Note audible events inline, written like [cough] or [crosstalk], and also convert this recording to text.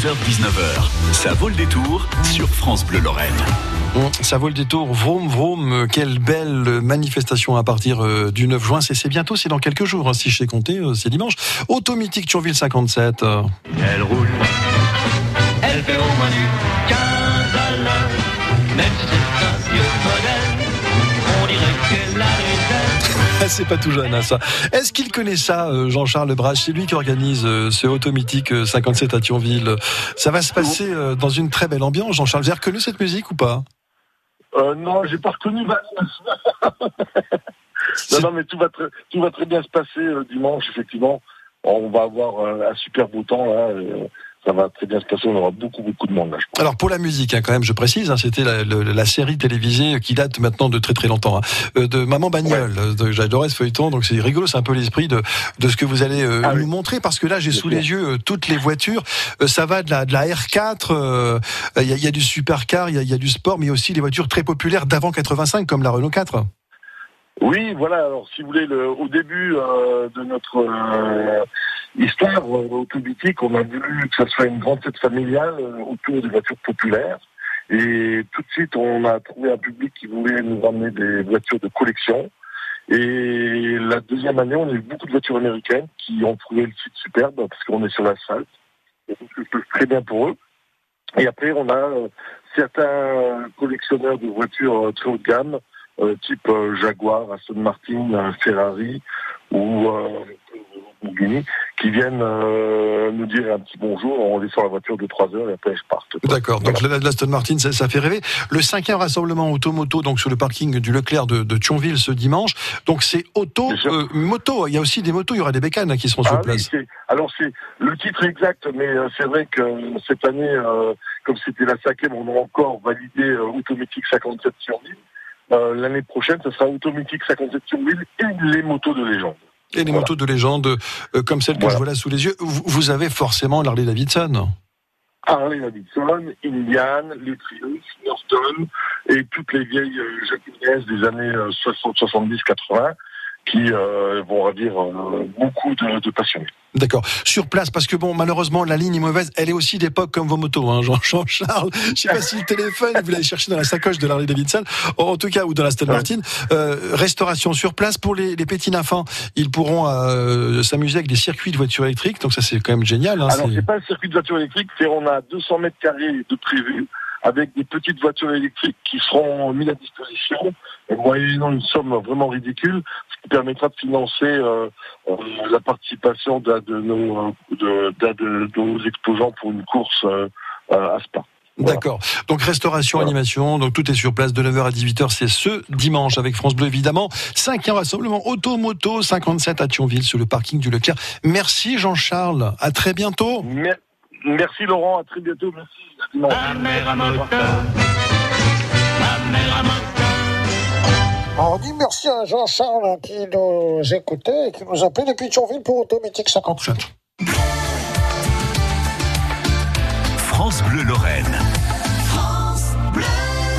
16h-19h, ça vaut le détour sur France Bleu Lorraine. Ça vaut le détour. Vroom, vroom. Quelle belle manifestation à partir euh, du 9 juin. C'est bientôt, c'est dans quelques jours. hein, si je sais compter, euh, c'est dimanche. Automatique Turville 57. euh. Elle roule, elle fait au moins du 15 à l'heure. Même si [laughs] c'est pas tout jeune, hein, ça. Est-ce qu'il connaît ça, euh, Jean-Charles Lebrage C'est lui qui organise euh, ce Automatique euh, 57 à Thionville. Ça va se passer euh, dans une très belle ambiance. Jean-Charles, vous avez reconnu cette musique ou pas? Euh, non, j'ai pas reconnu. ma- [laughs] non, non, mais tout va très, tout va très bien se passer euh, dimanche, effectivement. On va avoir euh, un super beau temps là. Ça va très bien se passer. On aura beaucoup, beaucoup de monde là. Je pense. Alors pour la musique, hein, quand même, je précise, hein, c'était la, le- la série télévisée qui date maintenant de très très longtemps, hein, euh, de Maman Bagnole. Euh, J'adorais ce feuilleton, donc c'est rigolo, c'est un peu l'esprit de, de ce que vous allez euh, Ah nous oui. montrer, parce que là j'ai sous les yeux euh, toutes les voitures. Euh, ça va de la, de la R4, euh, il y, y a du supercar, il y y a du sport, mais aussi des voitures très populaires d'avant 85, comme la Renault 4. Oui, voilà. Alors, si vous voulez, le, au début euh, de notre euh, histoire euh, autobitique, on a voulu que ça soit une grande fête familiale euh, autour des voitures populaires. Et tout de suite, on a trouvé un public qui voulait nous ramener des voitures de collection. Et la deuxième année, on a eu beaucoup de voitures américaines qui ont trouvé le site superbe parce qu'on est sur l'asphalte. Et donc, passe très bien pour eux. Et après, on a euh, certains collectionneurs de voitures très haut de gamme type Jaguar, Aston Martin, Ferrari ou Lamborghini, qui viennent euh, nous dire un petit bonjour, on descend la voiture de 3 heures et après je parte. D'accord. Donc la, la Aston Martin, ça, ça fait rêver. Le cinquième rassemblement automoto, donc sur le parking du Leclerc de, de Thionville ce dimanche. Donc c'est auto, euh, moto. Il y a aussi des motos. Il y aura des bécanes hein, qui seront sur Ah oui, place. alors c'est le titre exact, mais euh, c'est vrai que euh, cette année, euh, comme c'était la cinquième, on a encore validé euh, Automatic 57 sur ville. Euh, L'année prochaine, ce sera Automatic 57 sur ville et les motos de légende. Et les Voilà. motos de légende, euh, comme celle que Voilà. je vois là sous les yeux. Vous, vous avez forcément l'Harley Davidson. Harley Davidson, Indian, les Triumph, Norton et toutes les vieilles euh, japonaises des années euh, 60, 70, 80 qui euh, vont ravir euh, beaucoup de, de passionnés. D'accord. Sur place, parce que bon, malheureusement, la ligne est mauvaise. Elle est aussi d'époque comme vos motos, hein, Jean- Jean-Charles. Je sais pas si le téléphone, vous l'avez cherché dans la sacoche de l'Harley Davidson, en tout cas, ou dans la Ouais. Martin. Euh, restauration sur place pour les, les petits enfants. Ils pourront euh, s'amuser avec des circuits de voitures électriques. Donc ça, c'est quand même génial. Hein, Alors c'est- pas un circuit de voiture électrique, c'est on a 200 mètres carrés de prévu avec des petites voitures électriques qui seront mises à disposition, moyennant une somme vraiment ridicule, ce qui permettra de financer euh, euh, la participation d'un de nos, euh, de, nos exposants pour une course euh, à Spa. Voilà. D'accord. Donc restauration, Voilà. animation, donc tout est sur place de 9h à 18h, c'est ce dimanche avec France Bleu évidemment. Cinquième rassemblement Auto-Moto 57 à Thionville sur le parking du Leclerc. Merci Jean-Charles, à très bientôt. Mer- Merci Laurent, à très bientôt, merci. À dimanche. Ma mère à moteur, ma mère à moteur. On dit merci à Jean-Charles qui nous écoutait et qui nous appelait depuis Thionville pour Automatique 57. France Bleu Lorraine.